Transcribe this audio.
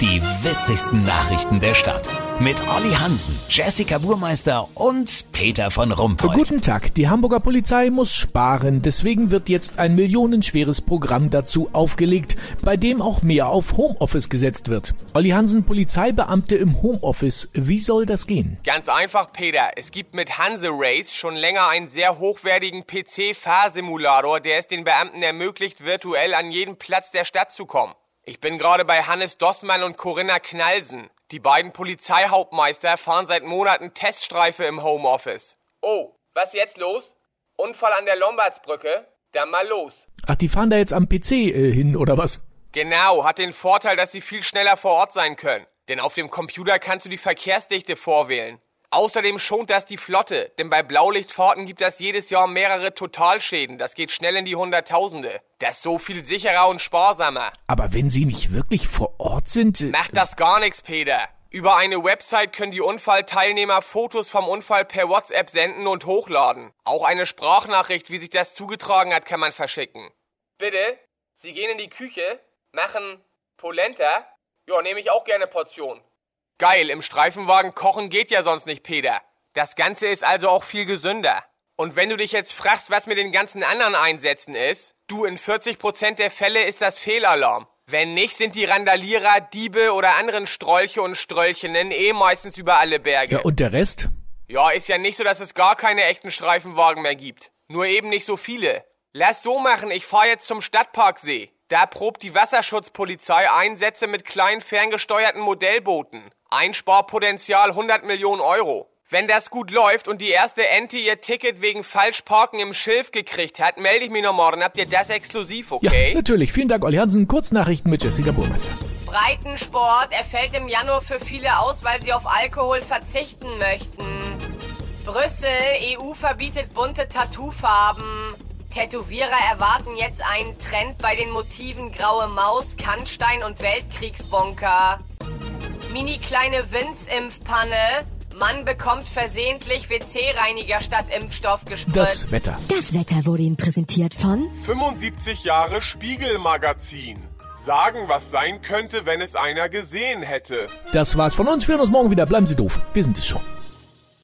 Die witzigsten Nachrichten der Stadt. Mit Olli Hansen, Jessica Burmeister und Peter von Rumpold. Guten Tag. Die Hamburger Polizei muss sparen. Deswegen wird jetzt ein millionenschweres Programm dazu aufgelegt, bei dem auch mehr auf Homeoffice gesetzt wird. Olli Hansen, Polizeibeamte im Homeoffice. Wie soll das gehen? Ganz einfach, Peter. Es gibt mit Hanse Race schon länger einen sehr hochwertigen PC-Fahrsimulator, der es den Beamten ermöglicht, virtuell an jeden Platz der Stadt zu kommen. Ich bin gerade bei Hannes Dossmann und Corinna Knalsen. Die beiden Polizeihauptmeister fahren seit Monaten Teststreife im Homeoffice. Oh, was jetzt los? Unfall an der Lombardsbrücke? Dann mal los. Ach, die fahren da jetzt am PC äh, hin, oder was? Genau, hat den Vorteil, dass sie viel schneller vor Ort sein können. Denn auf dem Computer kannst du die Verkehrsdichte vorwählen. Außerdem schont das die Flotte, denn bei Blaulichtfahrten gibt es jedes Jahr mehrere Totalschäden. Das geht schnell in die Hunderttausende. Das ist so viel sicherer und sparsamer. Aber wenn Sie nicht wirklich vor Ort sind. äh, Macht das gar nichts, Peter. Über eine Website können die Unfallteilnehmer Fotos vom Unfall per WhatsApp senden und hochladen. Auch eine Sprachnachricht, wie sich das zugetragen hat, kann man verschicken. Bitte? Sie gehen in die Küche, machen Polenta? Ja, nehme ich auch gerne Portion. Geil, im Streifenwagen kochen geht ja sonst nicht, Peter. Das Ganze ist also auch viel gesünder. Und wenn du dich jetzt fragst, was mit den ganzen anderen Einsätzen ist, du, in 40% der Fälle ist das Fehlalarm. Wenn nicht, sind die Randalierer, Diebe oder anderen Strolche und Strölchinnen eh meistens über alle Berge. Ja, und der Rest? Ja, ist ja nicht so, dass es gar keine echten Streifenwagen mehr gibt. Nur eben nicht so viele. Lass so machen, ich fahr jetzt zum Stadtparksee. Da probt die Wasserschutzpolizei Einsätze mit kleinen ferngesteuerten Modellbooten. Einsparpotenzial 100 Millionen Euro. Wenn das gut läuft und die erste Ente ihr Ticket wegen Falschparken im Schilf gekriegt hat, melde ich mich noch morgen. Habt ihr das exklusiv, Ja, okay? natürlich. Vielen Dank, Olli Hansen. Kurznachrichten mit Jessica Burmeister. Breitensport, er fällt im Januar für viele aus, weil sie auf Alkohol verzichten möchten. Brüssel, EU verbietet bunte Tattoofarben. Tätowierer erwarten jetzt einen Trend bei den Motiven Graue Maus, Kannstein und Weltkriegsbunker. Mini kleine Winzimpfpanne. Mann bekommt versehentlich WC-Reiniger statt Impfstoff gespritzt. Das Wetter. Das Wetter wurde Ihnen präsentiert von 75 Jahre Spiegelmagazin. Sagen, was sein könnte, wenn es einer gesehen hätte. Das war's von uns. Wir hören uns morgen wieder. Bleiben Sie doof. Wir sind es schon.